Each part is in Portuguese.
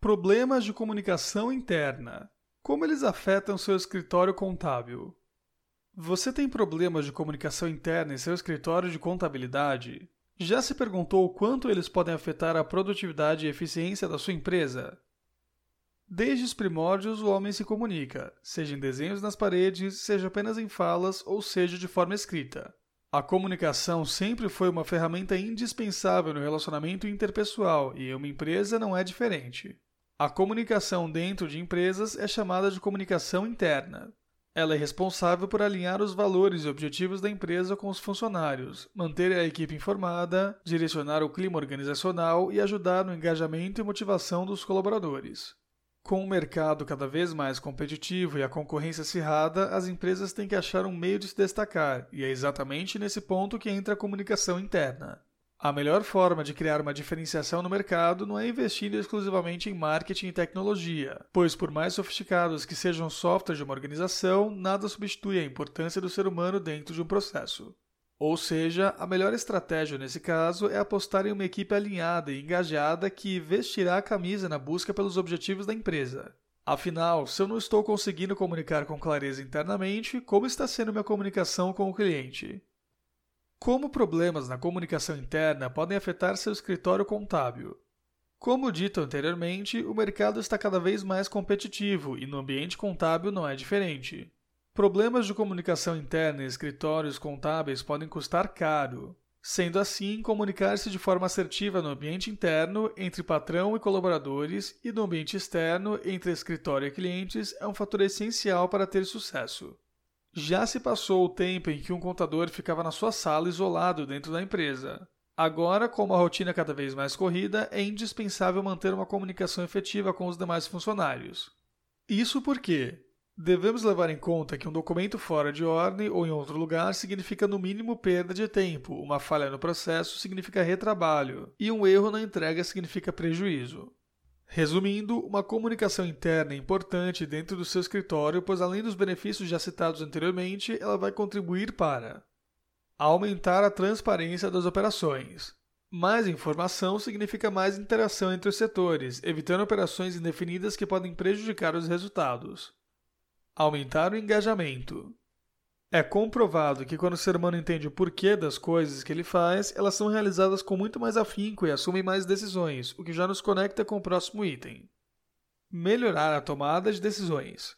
Problemas de comunicação interna. Como eles afetam seu escritório contábil? Você tem problemas de comunicação interna em seu escritório de contabilidade? Já se perguntou o quanto eles podem afetar a produtividade e eficiência da sua empresa? Desde os primórdios, o homem se comunica, seja em desenhos nas paredes, seja apenas em falas ou seja de forma escrita. A comunicação sempre foi uma ferramenta indispensável no relacionamento interpessoal e em uma empresa não é diferente. A comunicação dentro de empresas é chamada de comunicação interna. Ela é responsável por alinhar os valores e objetivos da empresa com os funcionários, manter a equipe informada, direcionar o clima organizacional e ajudar no engajamento e motivação dos colaboradores. Com o mercado cada vez mais competitivo e a concorrência acirrada, as empresas têm que achar um meio de se destacar, e é exatamente nesse ponto que entra a comunicação interna. A melhor forma de criar uma diferenciação no mercado não é investindo exclusivamente em marketing e tecnologia, pois, por mais sofisticados que sejam os softwares de uma organização, nada substitui a importância do ser humano dentro de um processo. Ou seja, a melhor estratégia nesse caso é apostar em uma equipe alinhada e engajada que vestirá a camisa na busca pelos objetivos da empresa. Afinal, se eu não estou conseguindo comunicar com clareza internamente, como está sendo minha comunicação com o cliente? Como problemas na comunicação interna podem afetar seu escritório contábil? Como dito anteriormente, o mercado está cada vez mais competitivo e no ambiente contábil não é diferente. Problemas de comunicação interna em escritórios contábeis podem custar caro. Sendo assim, comunicar-se de forma assertiva no ambiente interno entre patrão e colaboradores e no ambiente externo entre escritório e clientes é um fator essencial para ter sucesso. Já se passou o tempo em que um contador ficava na sua sala isolado dentro da empresa. Agora, com uma rotina cada vez mais corrida, é indispensável manter uma comunicação efetiva com os demais funcionários. Isso porque devemos levar em conta que um documento fora de ordem ou em outro lugar significa no mínimo perda de tempo, uma falha no processo significa retrabalho e um erro na entrega significa prejuízo. Resumindo, uma comunicação interna é importante dentro do seu escritório, pois além dos benefícios já citados anteriormente, ela vai contribuir para aumentar a transparência das operações. Mais informação significa mais interação entre os setores, evitando operações indefinidas que podem prejudicar os resultados. Aumentar o engajamento. É comprovado que quando o ser humano entende o porquê das coisas que ele faz, elas são realizadas com muito mais afinco e assumem mais decisões, o que já nos conecta com o próximo item. Melhorar a tomada de decisões.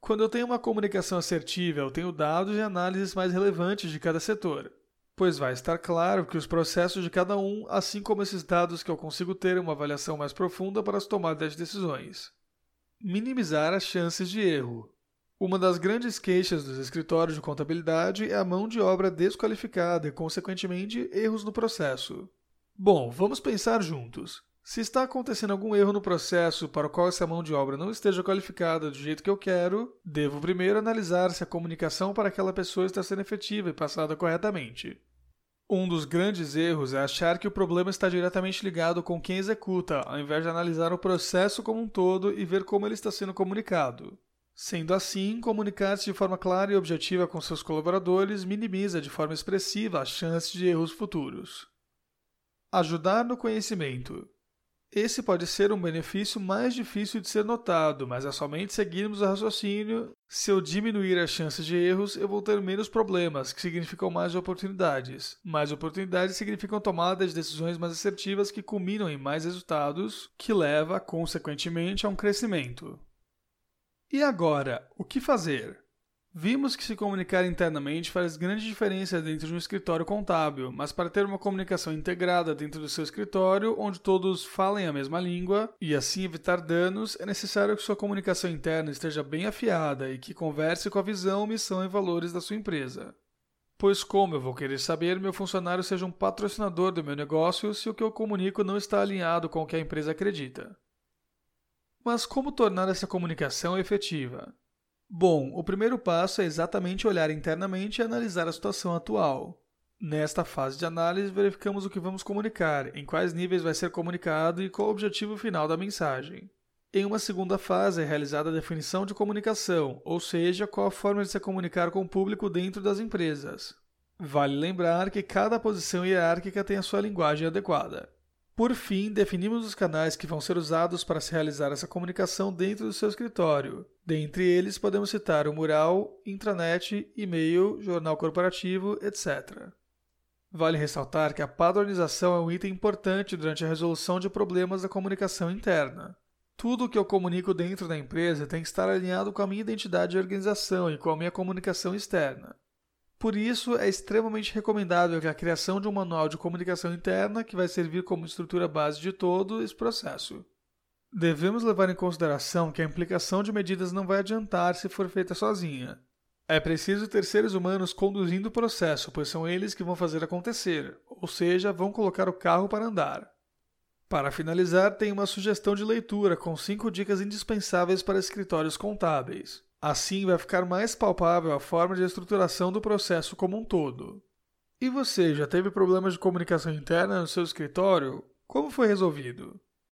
Quando eu tenho uma comunicação assertiva, eu tenho dados e análises mais relevantes de cada setor, pois vai estar claro que os processos de cada um, assim como esses dados que eu consigo ter uma avaliação mais profunda para as tomadas de decisões. Minimizar as chances de erro. Uma das grandes queixas dos escritórios de contabilidade é a mão de obra desqualificada e, consequentemente, erros no processo. Bom, vamos pensar juntos. Se está acontecendo algum erro no processo para o qual essa mão de obra não esteja qualificada do jeito que eu quero, devo primeiro analisar se a comunicação para aquela pessoa está sendo efetiva e passada corretamente. Um dos grandes erros é achar que o problema está diretamente ligado com quem executa, ao invés de analisar o processo como um todo e ver como ele está sendo comunicado. Sendo assim, comunicar-se de forma clara e objetiva com seus colaboradores minimiza de forma expressiva as chances de erros futuros. Ajudar no conhecimento. Esse pode ser um benefício mais difícil de ser notado, mas é somente seguirmos o raciocínio. Se eu diminuir as chances de erros, eu vou ter menos problemas, que significam mais oportunidades. Mais oportunidades significam tomada de decisões mais assertivas que culminam em mais resultados, que leva, consequentemente, a um crescimento. E agora, o que fazer? Vimos que se comunicar internamente faz grande diferença dentro de um escritório contábil, mas para ter uma comunicação integrada dentro do seu escritório, onde todos falem a mesma língua e assim evitar danos, é necessário que sua comunicação interna esteja bem afiada e que converse com a visão, missão e valores da sua empresa. Pois como eu vou querer saber meu funcionário seja um patrocinador do meu negócio se o que eu comunico não está alinhado com o que a empresa acredita? Mas como tornar essa comunicação efetiva? Bom, o primeiro passo é exatamente olhar internamente e analisar a situação atual. Nesta fase de análise, verificamos o que vamos comunicar, em quais níveis vai ser comunicado e qual o objetivo final da mensagem. Em uma segunda fase é realizada a definição de comunicação, ou seja, qual a forma de se comunicar com o público dentro das empresas. Vale lembrar que cada posição hierárquica tem a sua linguagem adequada. Por fim, definimos os canais que vão ser usados para se realizar essa comunicação dentro do seu escritório. Dentre eles, podemos citar o mural, intranet, e-mail, jornal corporativo, etc. Vale ressaltar que a padronização é um item importante durante a resolução de problemas da comunicação interna. Tudo o que eu comunico dentro da empresa tem que estar alinhado com a minha identidade de organização e com a minha comunicação externa. Por isso, é extremamente recomendável a criação de um manual de comunicação interna que vai servir como estrutura base de todo esse processo. Devemos levar em consideração que a implicação de medidas não vai adiantar se for feita sozinha. É preciso ter seres humanos conduzindo o processo, pois são eles que vão fazer acontecer, ou seja, vão colocar o carro para andar. Para finalizar, tem uma sugestão de leitura com cinco dicas indispensáveis para escritórios contábeis. Assim vai ficar mais palpável a forma de estruturação do processo como um todo. E você já teve problemas de comunicação interna no seu escritório? Como foi resolvido?